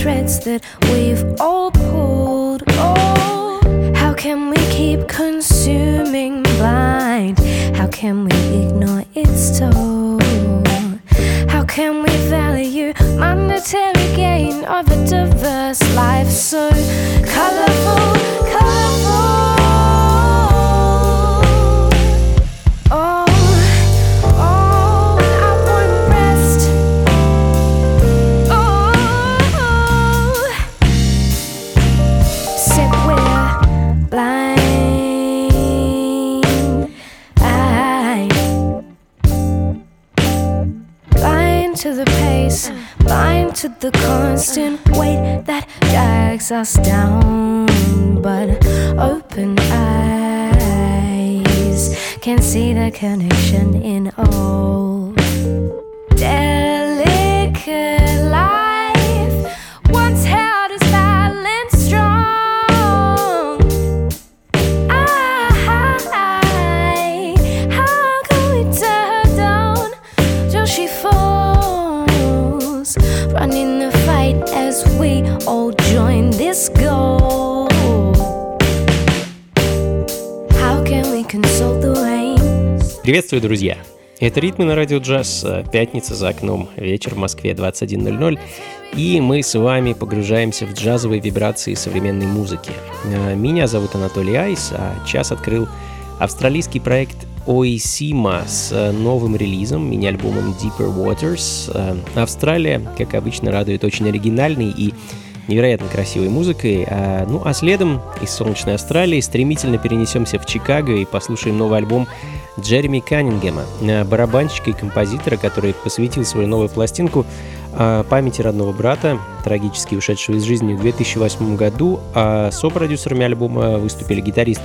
Threads that us down. But open eyes can see the connection in all Приветствую, друзья! Это «Ритмы на радио джаз», пятница за окном, вечер в Москве 21.00, и мы с вами погружаемся в джазовые вибрации современной музыки. Меня зовут Анатолий Айс, а час открыл австралийский проект Oisima с э, новым релизом, мини-альбомом Deeper Waters. Э, Австралия, как обычно, радует очень оригинальной и невероятно красивой музыкой. А, ну а следом из солнечной Австралии стремительно перенесемся в Чикаго и послушаем новый альбом Джереми Каннингема, э, барабанщика и композитора, который посвятил свою новую пластинку памяти родного брата, трагически ушедшего из жизни в 2008 году. А сопродюсерами альбома выступили гитарист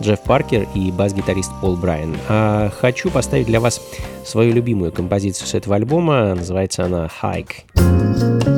Джефф Паркер и бас-гитарист Пол Брайан. А хочу поставить для вас свою любимую композицию с этого альбома. Называется она «Hike».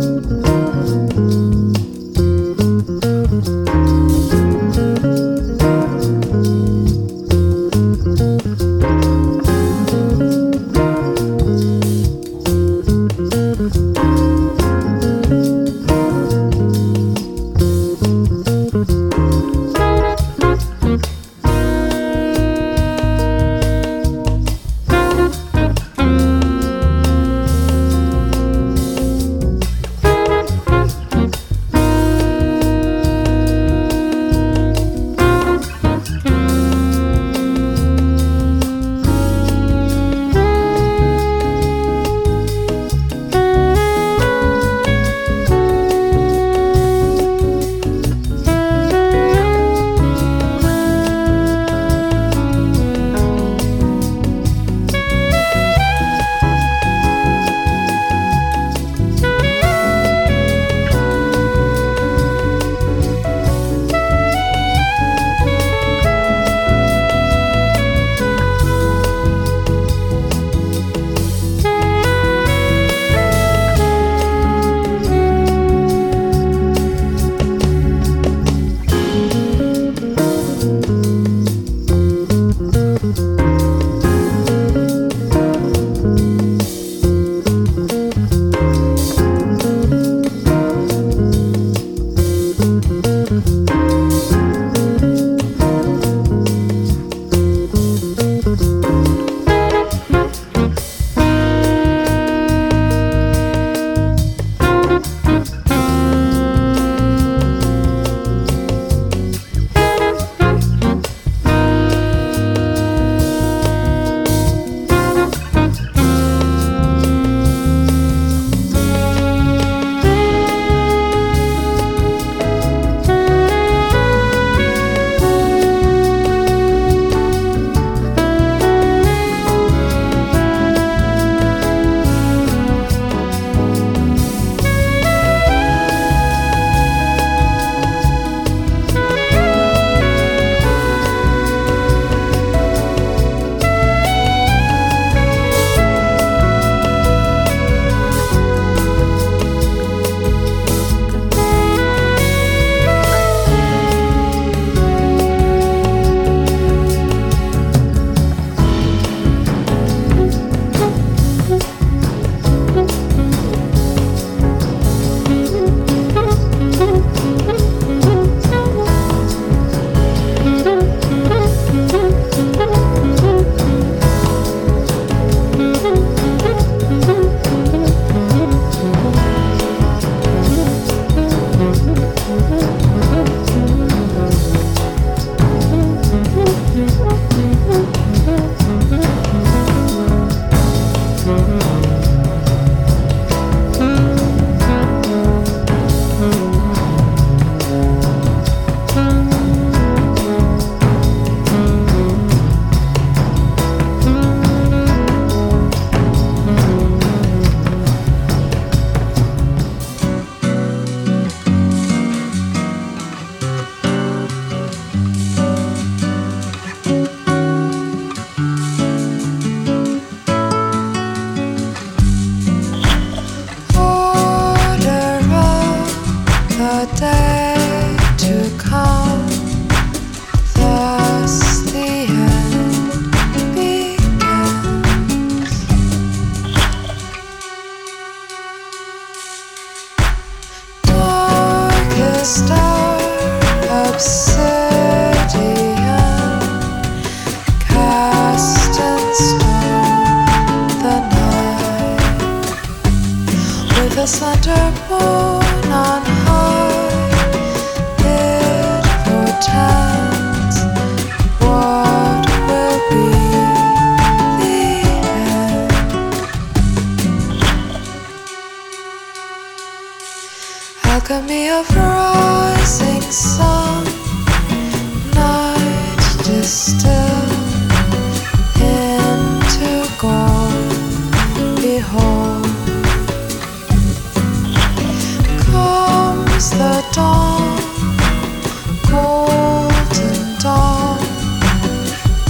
cold and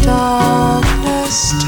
darkness.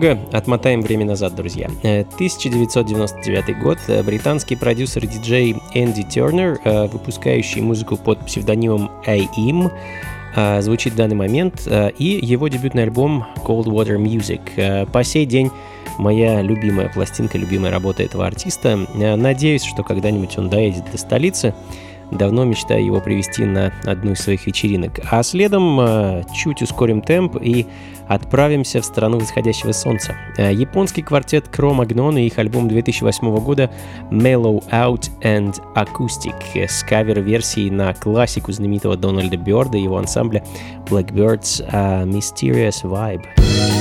Немного отмотаем время назад, друзья. Э, 1999 год. Э, Британский продюсер и диджей Энди Тернер, э, выпускающий музыку под псевдонимом AIM, э, звучит в данный момент, э, и его дебютный альбом Cold Water Music. Э, По сей день моя любимая пластинка, любимая работа этого артиста. Э, Надеюсь, что когда-нибудь он доедет до столицы. Давно мечтаю его привести на одну из своих вечеринок. А следом э, чуть ускорим темп и отправимся в страну восходящего солнца. Э, Японский квартет Cro-Magnon и их альбом 2008 года Mellow Out and Acoustic с кавер-версией на классику знаменитого Дональда Бёрда и его ансамбля Blackbirds э, Mysterious Vibe.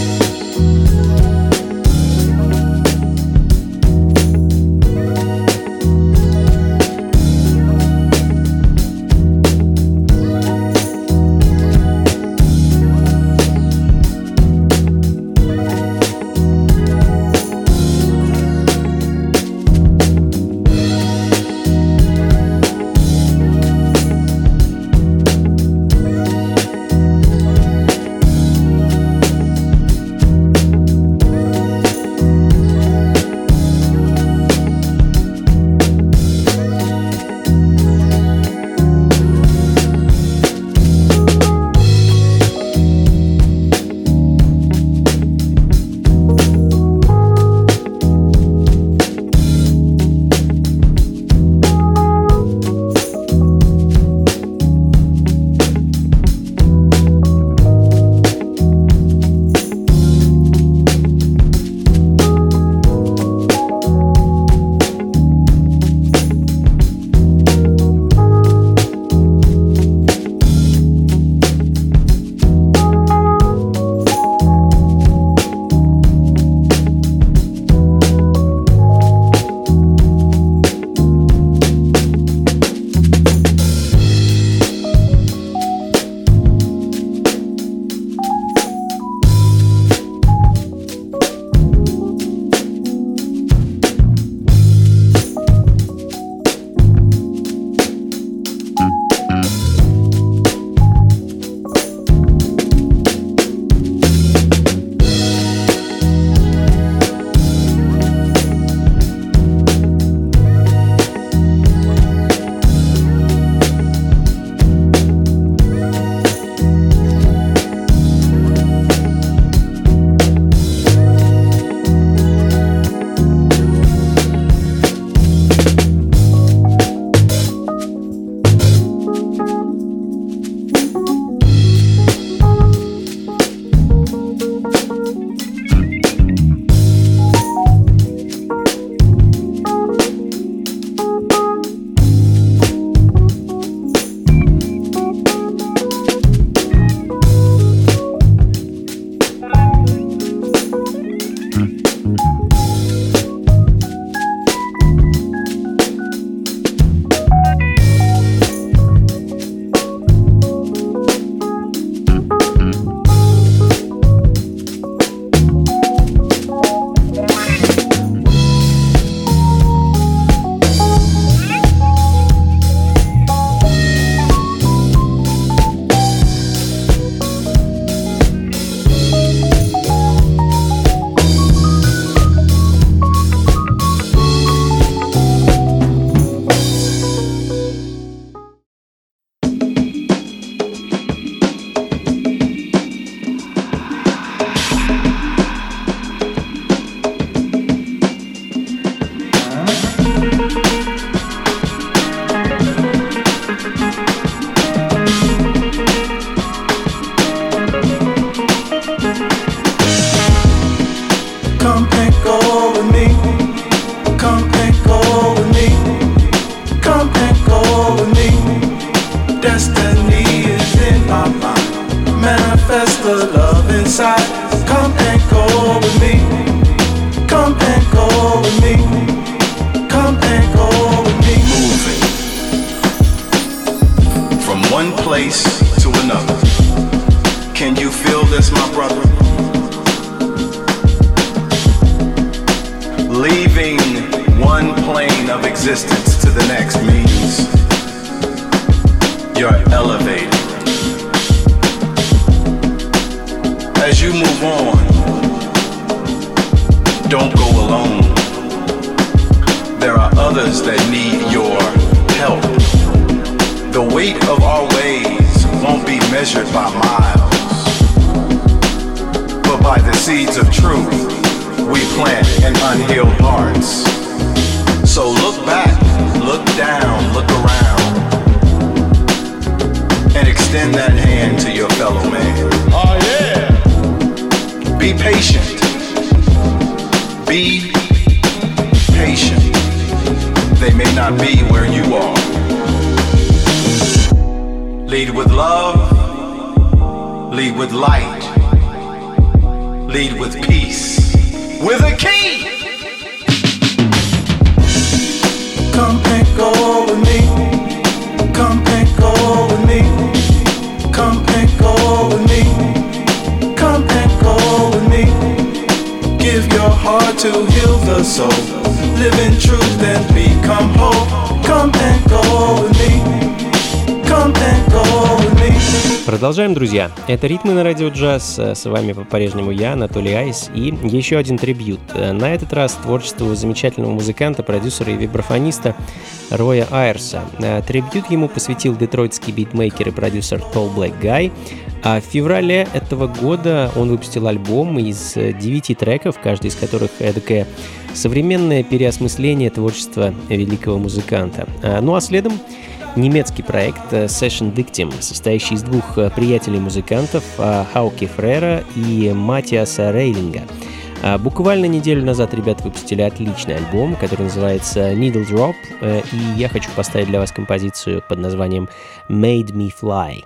Let go Это «Ритмы на радио джаз». С вами по-прежнему я, Анатолий Айс, и еще один трибют. На этот раз творчеству замечательного музыканта, продюсера и вибрафониста Роя Айрса. Трибют ему посвятил детройтский битмейкер и продюсер Tall Black Guy. А в феврале этого года он выпустил альбом из девяти треков, каждый из которых эдакое современное переосмысление творчества великого музыканта. Ну а следом немецкий проект э, Session Victim, состоящий из двух э, приятелей-музыкантов э, Хауки Фрера и Матиаса Рейлинга. Буквально неделю назад ребята выпустили отличный альбом, который называется Needle Drop, и я хочу поставить для вас композицию под названием Made Me Fly.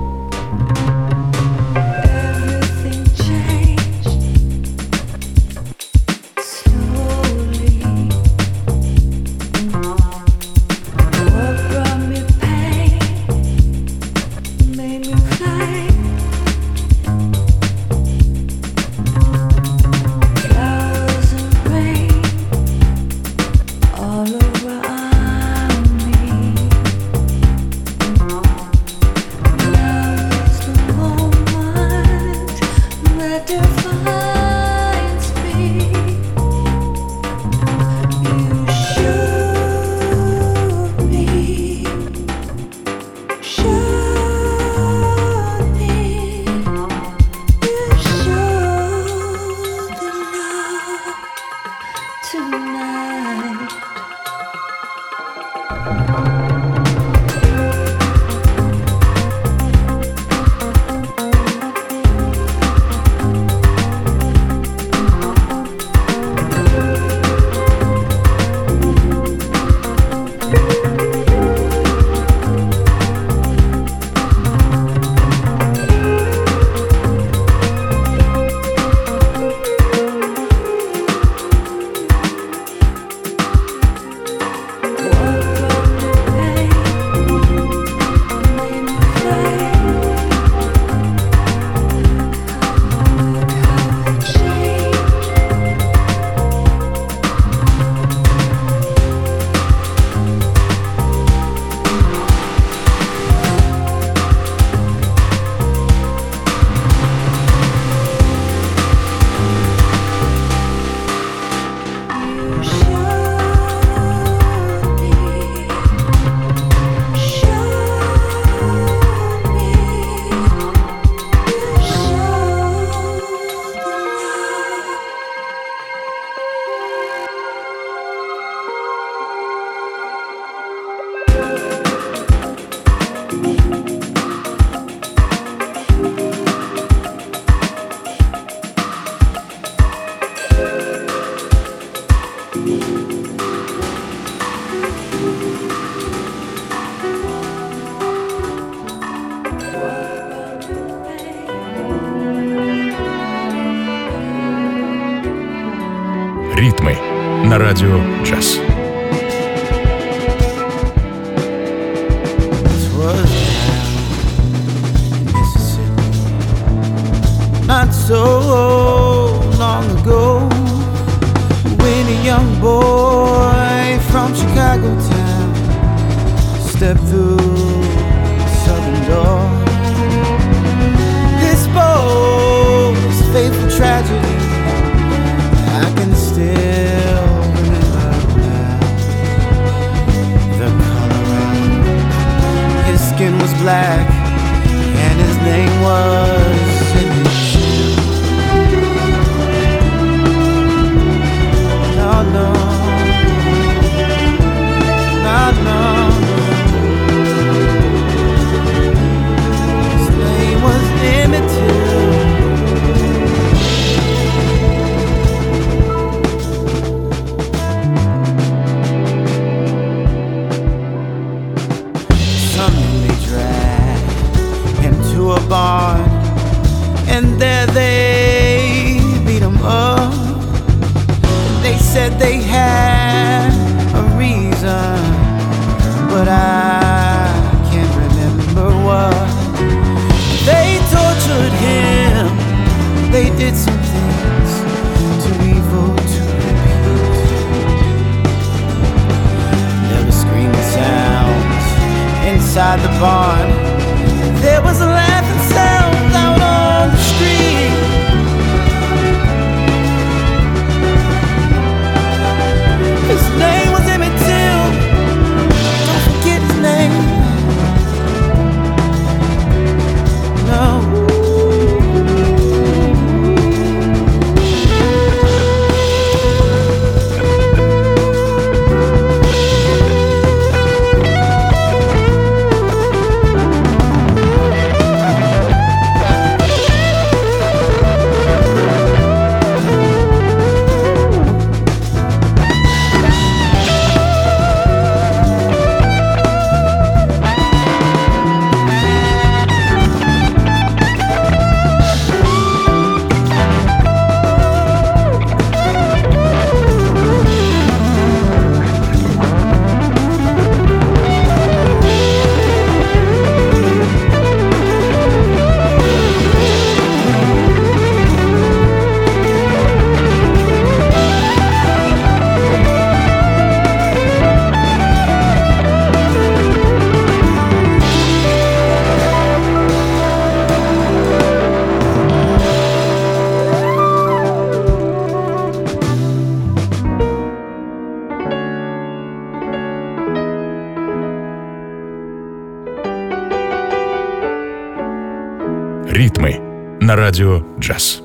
На радио джаз.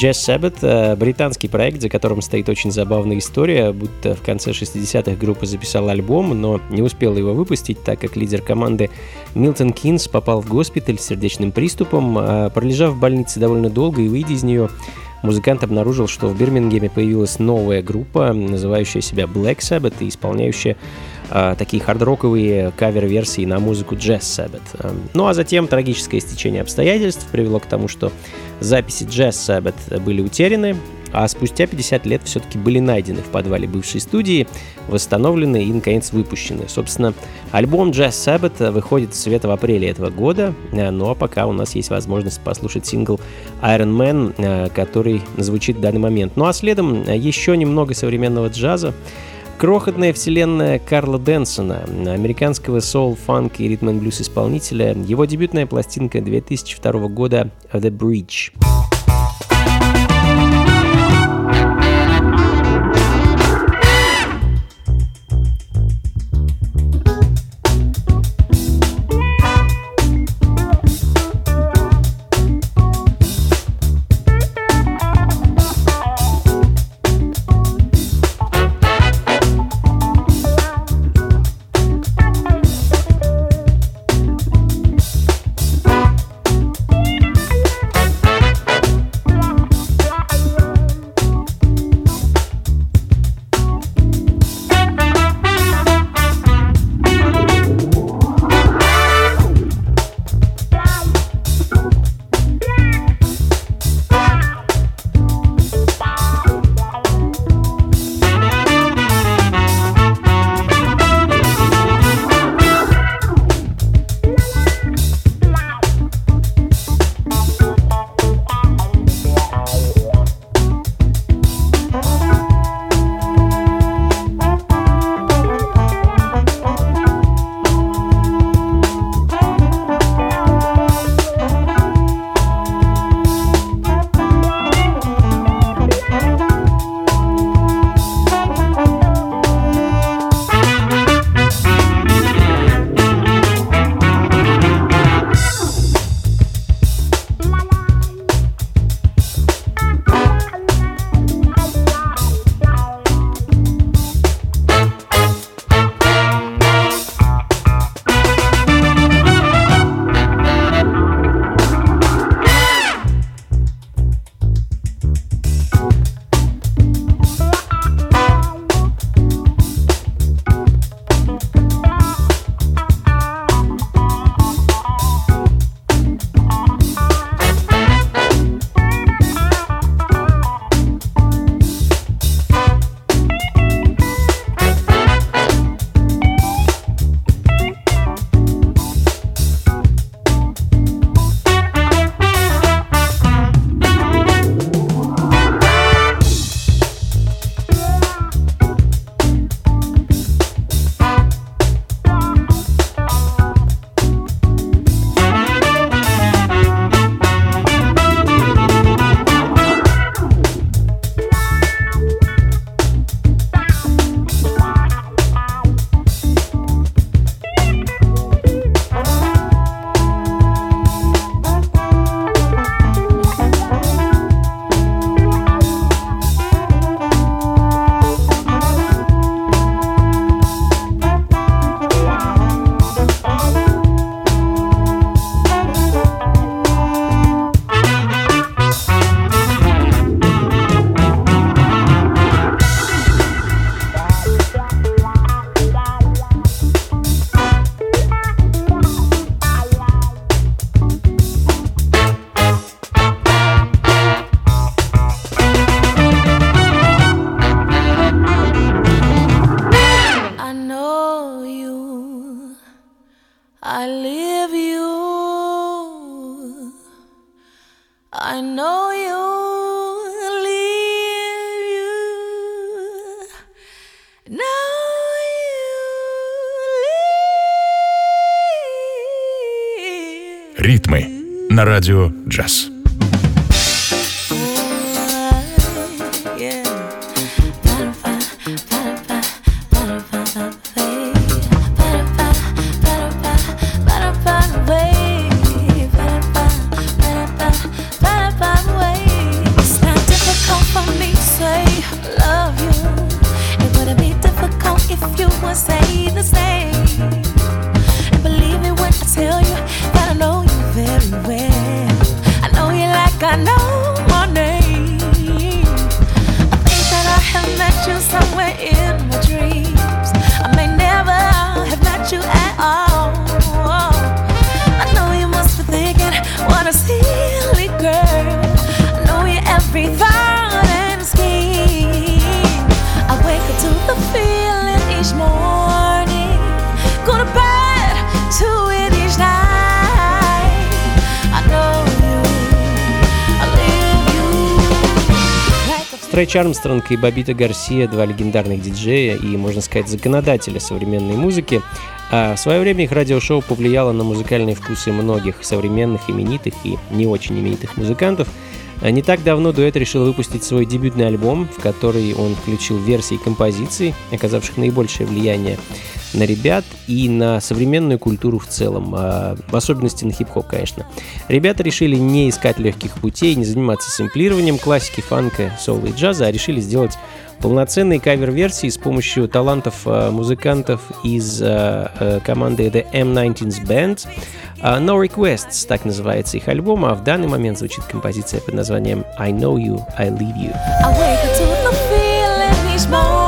Jazz Sabbath э, — британский проект, за которым стоит очень забавная история, будто в конце 60-х группа записала альбом, но не успела его выпустить, так как лидер команды Милтон Кинс попал в госпиталь с сердечным приступом, а пролежав в больнице довольно долго и выйдя из нее, музыкант обнаружил, что в Бирмингеме появилась новая группа, называющая себя Black Sabbath и исполняющая э, такие хардроковые кавер-версии на музыку Jazz Sabbath. Э, ну а затем трагическое стечение обстоятельств привело к тому, что записи Jazz Sabbath были утеряны, а спустя 50 лет все-таки были найдены в подвале бывшей студии, восстановлены и, наконец, выпущены. Собственно, альбом Jazz Sabbath выходит в свет в апреле этого года, э, ну а пока у нас есть возможность послушать сингл Iron Man, который звучит в данный момент. Ну а следом еще немного современного джаза. Крохотная вселенная Карла Дэнсона, американского соул, фанк и ритм блюз исполнителя, его дебютная пластинка 2002 года «The Bridge». Радио «Джаз». Стрэч Армстронг и Бобита Гарсия, два легендарных диджея и, можно сказать, законодателя современной музыки, а в свое время их радиошоу повлияло на музыкальные вкусы многих современных, именитых и не очень именитых музыкантов. А не так давно дуэт решил выпустить свой дебютный альбом, в который он включил версии композиций, оказавших наибольшее влияние на ребят и на современную культуру в целом, а в особенности на хип-хоп, конечно. Ребята решили не искать легких путей, не заниматься сэмплированием классики фанка, соло и джаза, а решили сделать полноценные кавер-версии с помощью талантов э, музыкантов из э, э, команды The M19's Band. Uh, no Requests, так называется их альбом, а в данный момент звучит композиция под названием I Know You, I Leave You. I wake up to the feeling.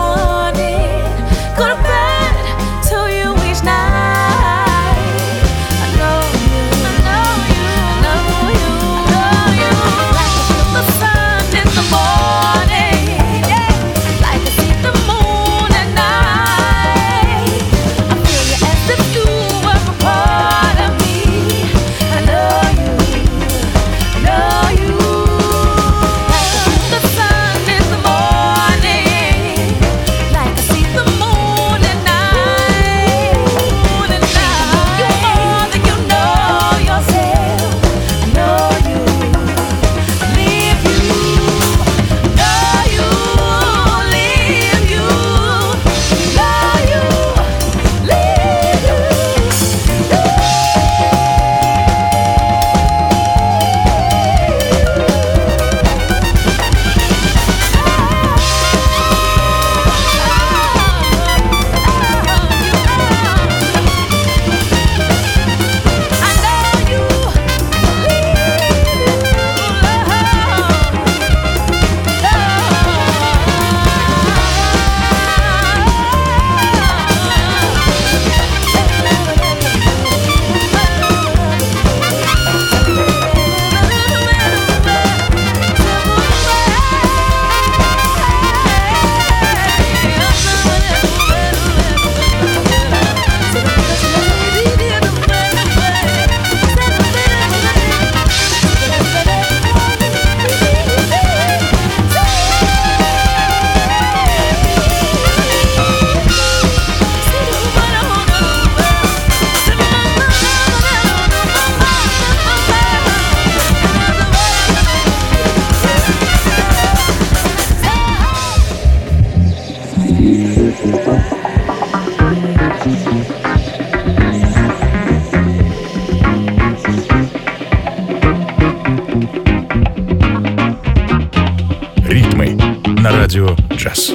Радио джаз.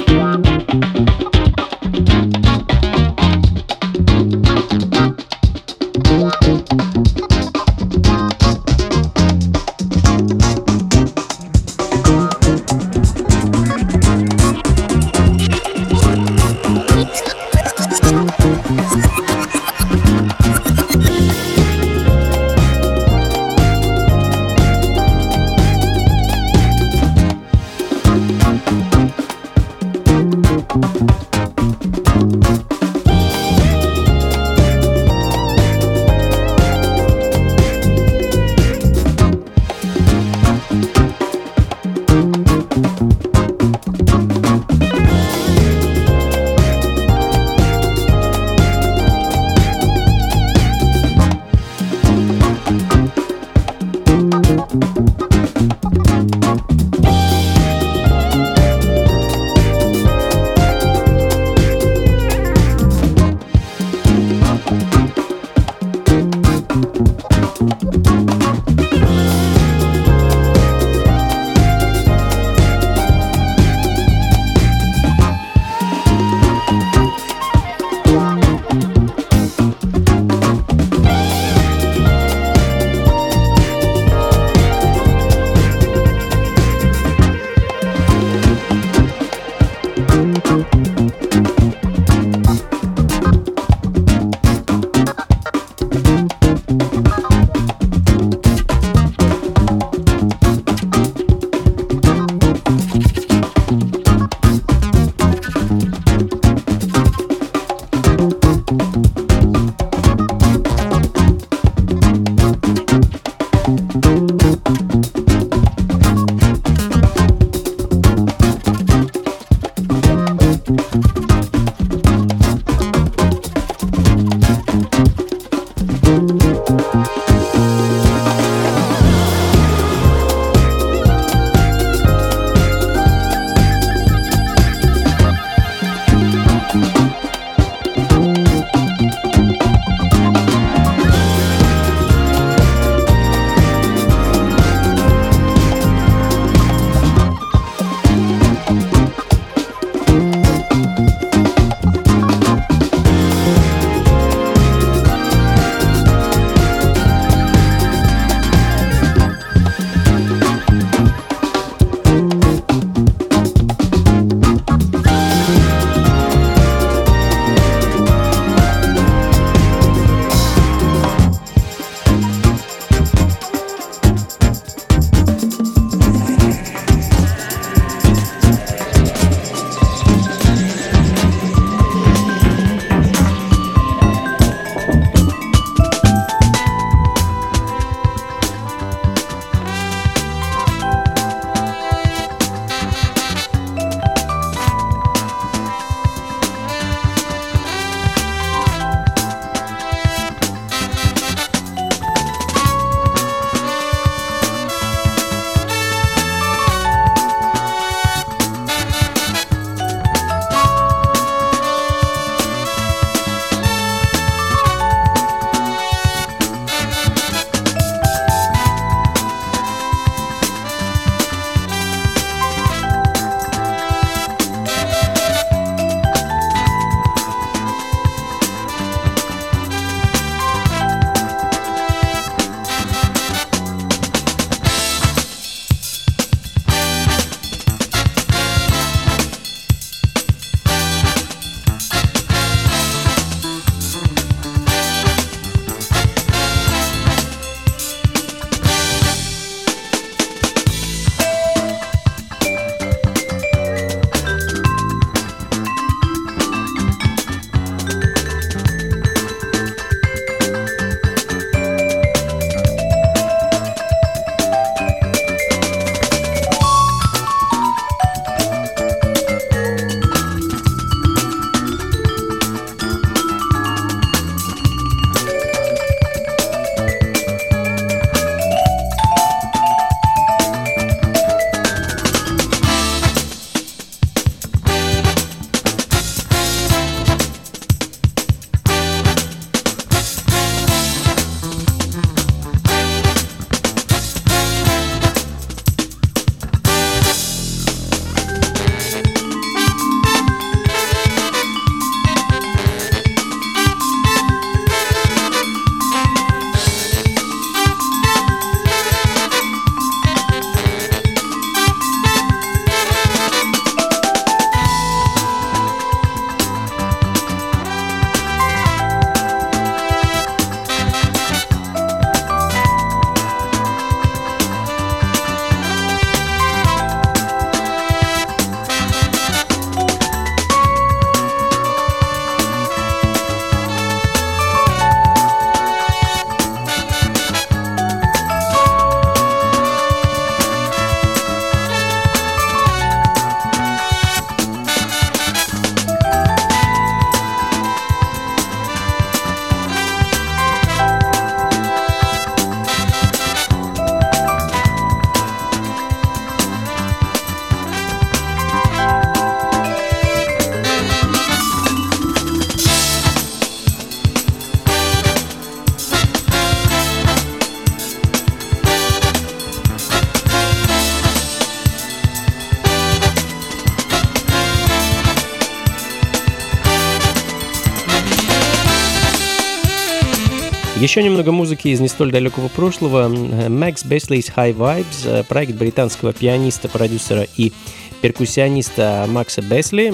Еще немного музыки из не столь далекого прошлого. Max Besley's High Vibes, проект британского пианиста, продюсера и перкуссиониста Макса Бесли,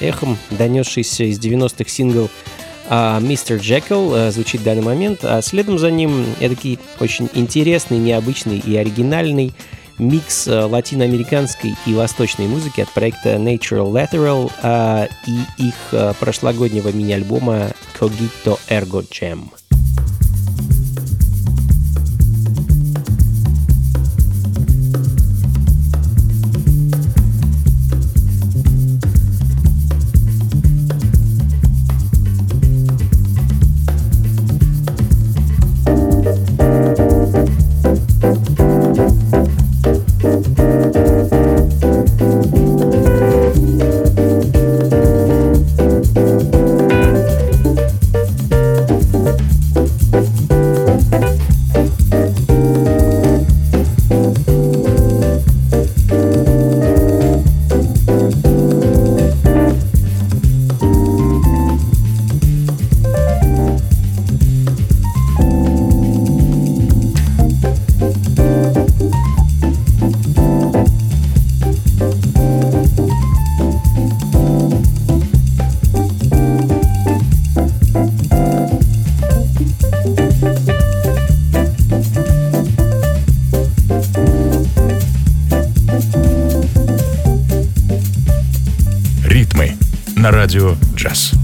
эхом донесшийся из 90-х сингл Мистер Джекил звучит в данный момент, а следом за ним эдакий очень интересный, необычный и оригинальный микс латиноамериканской и восточной музыки от проекта Natural Lateral и их прошлогоднего мини-альбома Cogito Ergo Jam. Радио «Джаз».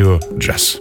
Радио джаз.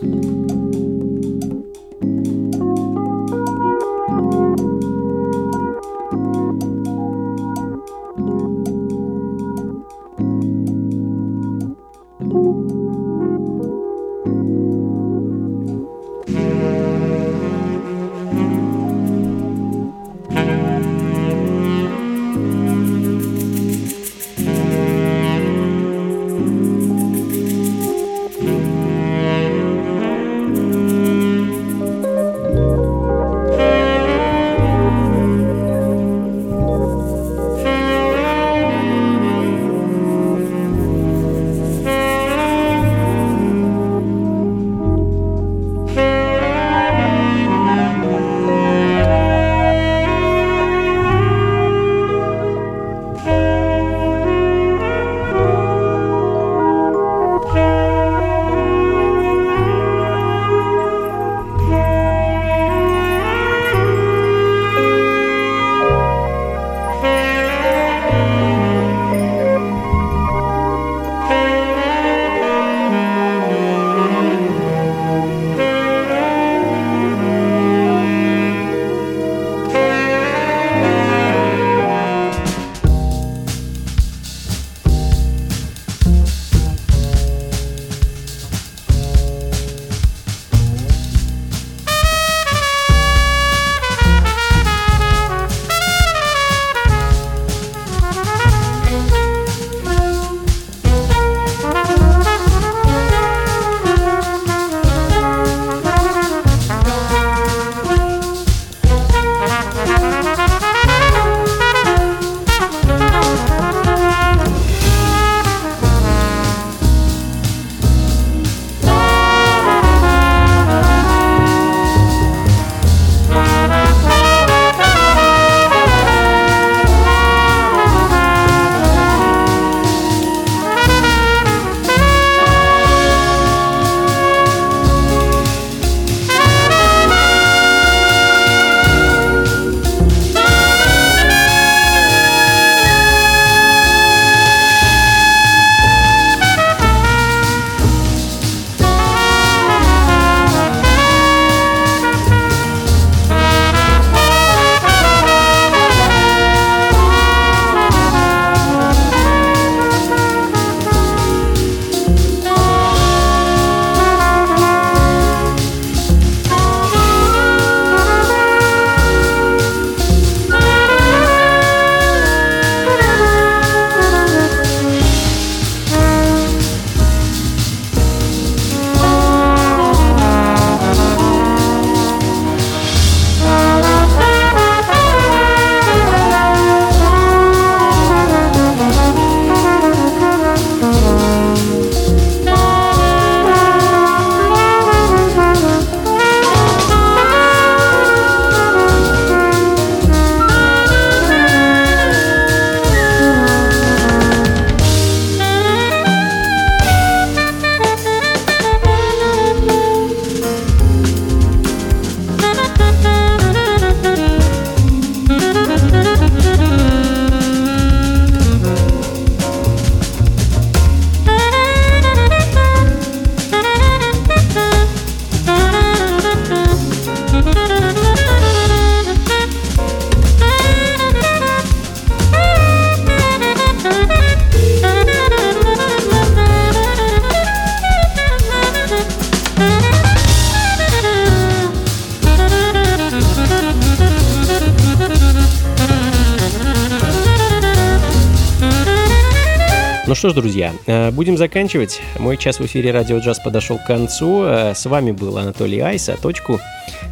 Ж, друзья, э, будем заканчивать. Мой час в эфире Радио Джаз подошел к концу. Э, с вами был Анатолий Айс, а точку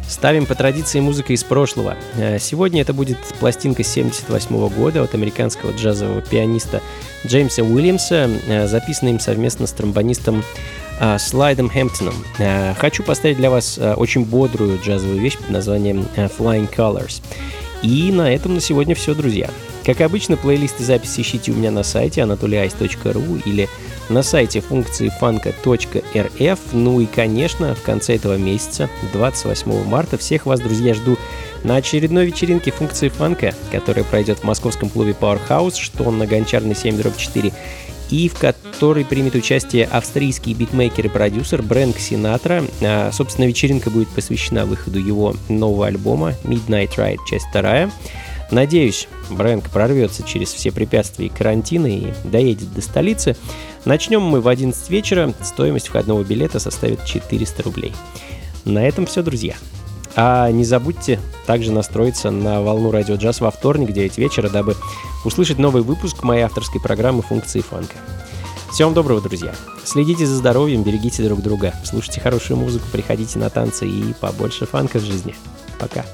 ставим по традиции музыка из прошлого. Э, сегодня это будет пластинка 78 года от американского джазового пианиста Джеймса Уильямса, записанная им совместно с тромбонистом Слайдом Хэмптоном. Хочу поставить для вас очень бодрую джазовую вещь под названием Flying Colors. И на этом на сегодня все, друзья. Как обычно, плейлисты записи ищите у меня на сайте anatolyice.ru или на сайте функции фанка.рф. Ну и, конечно, в конце этого месяца, 28 марта, всех вас, друзья, жду на очередной вечеринке функции фанка, которая пройдет в московском клубе Powerhouse, что на Гончарной 7 4, и в которой примет участие австрийский битмейкер и продюсер Брэнк Синатра. А, собственно, вечеринка будет посвящена выходу его нового альбома Midnight Ride, часть вторая. Надеюсь, Брэнк прорвется через все препятствия карантина и доедет до столицы. Начнем мы в 11 вечера. Стоимость входного билета составит 400 рублей. На этом все, друзья. А не забудьте также настроиться на волну радио джаз во вторник, 9 вечера, дабы услышать новый выпуск моей авторской программы «Функции фанка». Всем доброго, друзья. Следите за здоровьем, берегите друг друга, слушайте хорошую музыку, приходите на танцы и побольше фанка в жизни. Пока.